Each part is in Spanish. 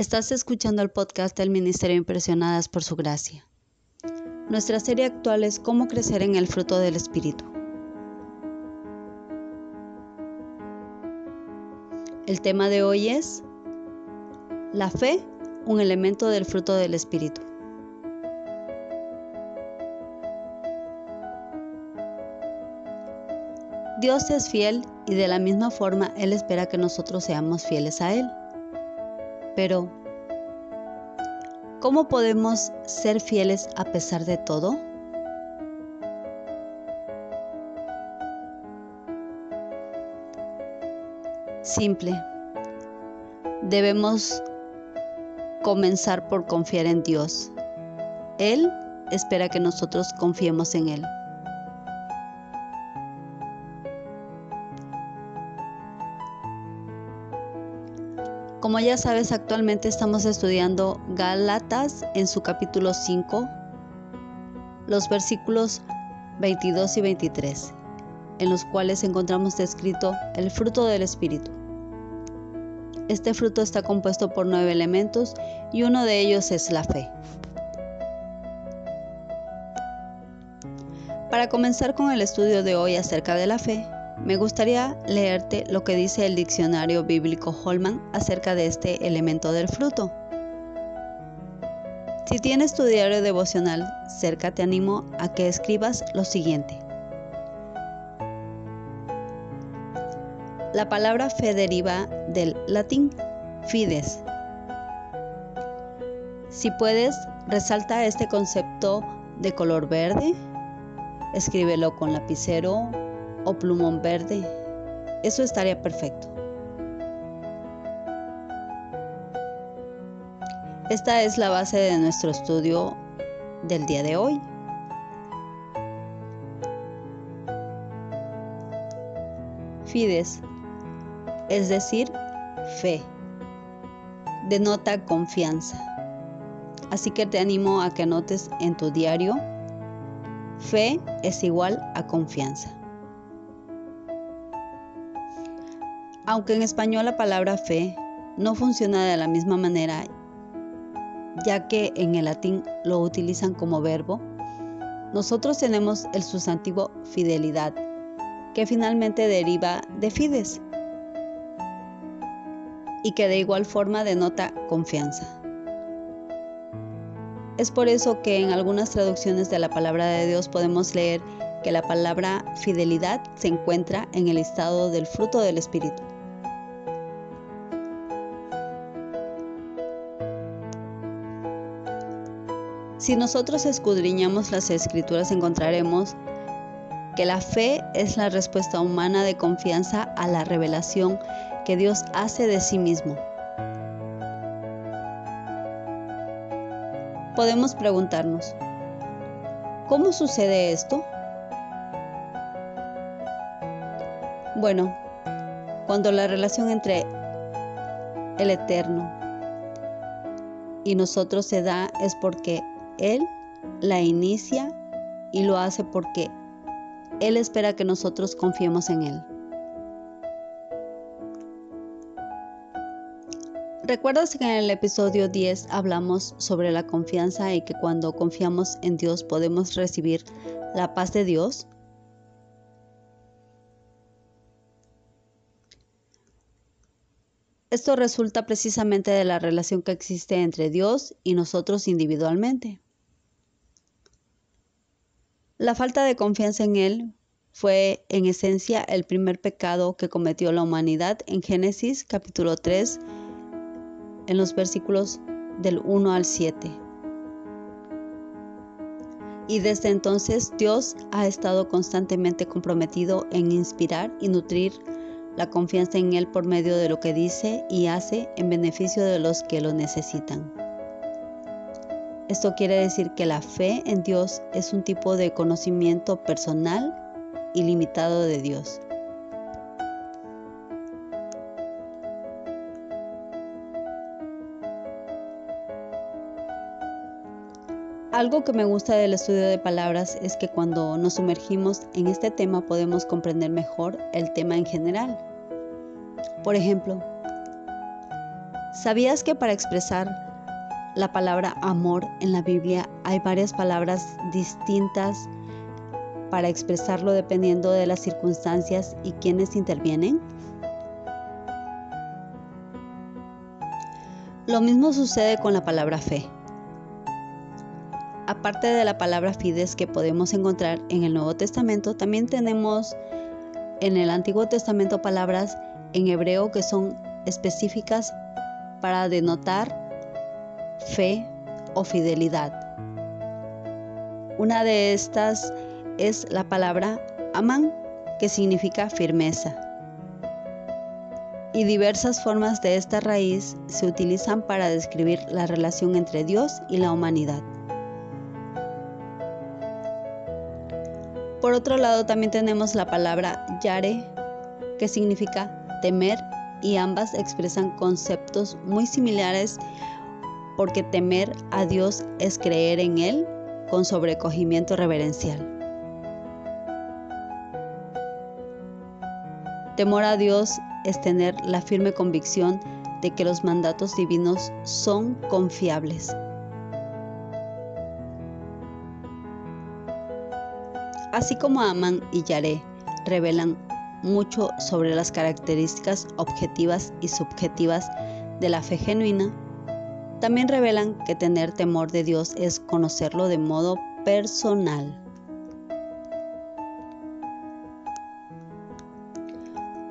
Estás escuchando el podcast del Ministerio Impresionadas por Su Gracia. Nuestra serie actual es Cómo crecer en el fruto del Espíritu. El tema de hoy es La fe, un elemento del fruto del Espíritu. Dios es fiel y de la misma forma Él espera que nosotros seamos fieles a Él. Pero, ¿cómo podemos ser fieles a pesar de todo? Simple. Debemos comenzar por confiar en Dios. Él espera que nosotros confiemos en Él. Como ya sabes, actualmente estamos estudiando Gálatas en su capítulo 5, los versículos 22 y 23, en los cuales encontramos descrito el fruto del Espíritu. Este fruto está compuesto por nueve elementos y uno de ellos es la fe. Para comenzar con el estudio de hoy acerca de la fe, me gustaría leerte lo que dice el diccionario bíblico Holman acerca de este elemento del fruto. Si tienes tu diario devocional cerca, te animo a que escribas lo siguiente. La palabra fe deriva del latín fides. Si puedes, resalta este concepto de color verde, escríbelo con lapicero o plumón verde. Eso estaría perfecto. Esta es la base de nuestro estudio del día de hoy. Fides, es decir, fe, denota confianza. Así que te animo a que anotes en tu diario, fe es igual a confianza. Aunque en español la palabra fe no funciona de la misma manera, ya que en el latín lo utilizan como verbo, nosotros tenemos el sustantivo fidelidad, que finalmente deriva de fides y que de igual forma denota confianza. Es por eso que en algunas traducciones de la palabra de Dios podemos leer que la palabra fidelidad se encuentra en el estado del fruto del Espíritu. Si nosotros escudriñamos las escrituras encontraremos que la fe es la respuesta humana de confianza a la revelación que Dios hace de sí mismo. Podemos preguntarnos, ¿cómo sucede esto? Bueno, cuando la relación entre el Eterno y nosotros se da es porque él la inicia y lo hace porque Él espera que nosotros confiemos en Él. ¿Recuerdas que en el episodio 10 hablamos sobre la confianza y que cuando confiamos en Dios podemos recibir la paz de Dios? Esto resulta precisamente de la relación que existe entre Dios y nosotros individualmente. La falta de confianza en Él fue en esencia el primer pecado que cometió la humanidad en Génesis capítulo 3, en los versículos del 1 al 7. Y desde entonces Dios ha estado constantemente comprometido en inspirar y nutrir la confianza en Él por medio de lo que dice y hace en beneficio de los que lo necesitan. Esto quiere decir que la fe en Dios es un tipo de conocimiento personal y limitado de Dios. Algo que me gusta del estudio de palabras es que cuando nos sumergimos en este tema podemos comprender mejor el tema en general. Por ejemplo, ¿Sabías que para expresar la palabra amor en la Biblia hay varias palabras distintas para expresarlo dependiendo de las circunstancias y quienes intervienen? Lo mismo sucede con la palabra fe. Aparte de la palabra fides que podemos encontrar en el Nuevo Testamento, también tenemos en el Antiguo Testamento palabras en hebreo que son específicas para denotar fe o fidelidad. Una de estas es la palabra amán, que significa firmeza. Y diversas formas de esta raíz se utilizan para describir la relación entre Dios y la humanidad. Por otro lado, también tenemos la palabra yare, que significa temer y ambas expresan conceptos muy similares porque temer a Dios es creer en Él con sobrecogimiento reverencial. Temor a Dios es tener la firme convicción de que los mandatos divinos son confiables. Así como Amán y Yaré revelan mucho sobre las características objetivas y subjetivas de la fe genuina, también revelan que tener temor de Dios es conocerlo de modo personal.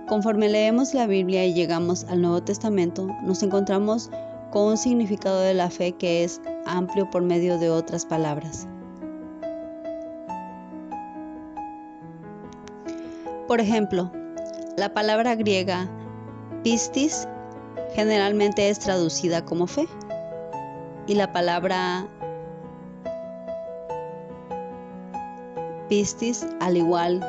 Conforme leemos la Biblia y llegamos al Nuevo Testamento, nos encontramos con un significado de la fe que es amplio por medio de otras palabras. Por ejemplo, la palabra griega pistis generalmente es traducida como fe y la palabra pistis, al igual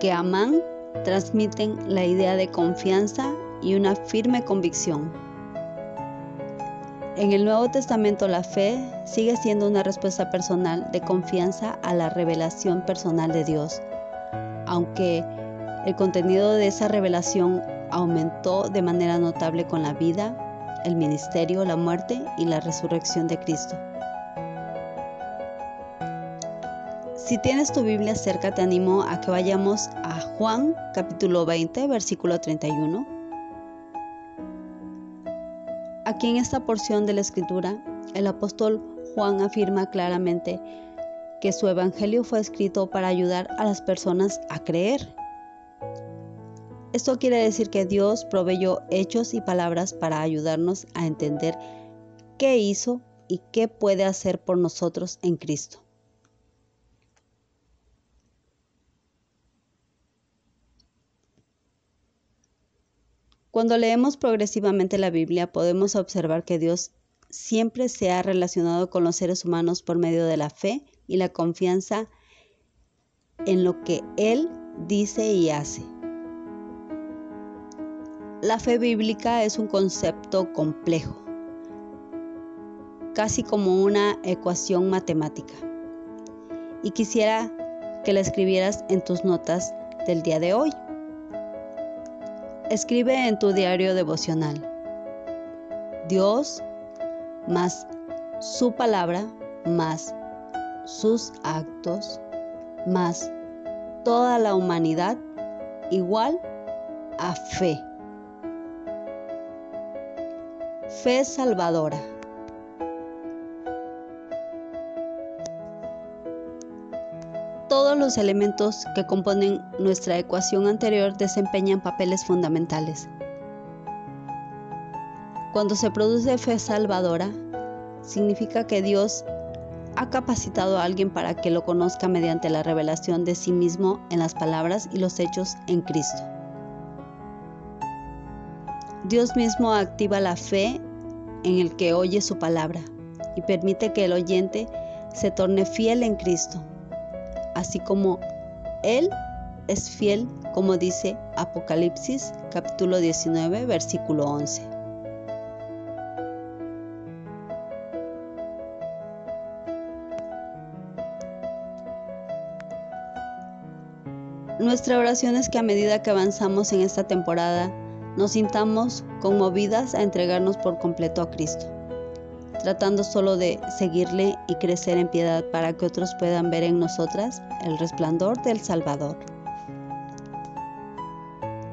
que amán, transmiten la idea de confianza y una firme convicción. En el Nuevo Testamento la fe sigue siendo una respuesta personal de confianza a la revelación personal de Dios, aunque el contenido de esa revelación aumentó de manera notable con la vida, el ministerio, la muerte y la resurrección de Cristo. Si tienes tu Biblia cerca, te animo a que vayamos a Juan capítulo 20, versículo 31. Aquí en esta porción de la escritura, el apóstol Juan afirma claramente que su evangelio fue escrito para ayudar a las personas a creer esto quiere decir que Dios proveyó hechos y palabras para ayudarnos a entender qué hizo y qué puede hacer por nosotros en Cristo. Cuando leemos progresivamente la Biblia podemos observar que Dios siempre se ha relacionado con los seres humanos por medio de la fe y la confianza en lo que Él dice y hace. La fe bíblica es un concepto complejo, casi como una ecuación matemática. Y quisiera que la escribieras en tus notas del día de hoy. Escribe en tu diario devocional. Dios más su palabra más sus actos más toda la humanidad igual a fe. Fe salvadora. Todos los elementos que componen nuestra ecuación anterior desempeñan papeles fundamentales. Cuando se produce fe salvadora, significa que Dios ha capacitado a alguien para que lo conozca mediante la revelación de sí mismo en las palabras y los hechos en Cristo. Dios mismo activa la fe en el que oye su palabra y permite que el oyente se torne fiel en Cristo, así como Él es fiel, como dice Apocalipsis capítulo 19, versículo 11. Nuestra oración es que a medida que avanzamos en esta temporada nos sintamos conmovidas a entregarnos por completo a Cristo, tratando solo de seguirle y crecer en piedad para que otros puedan ver en nosotras el resplandor del Salvador.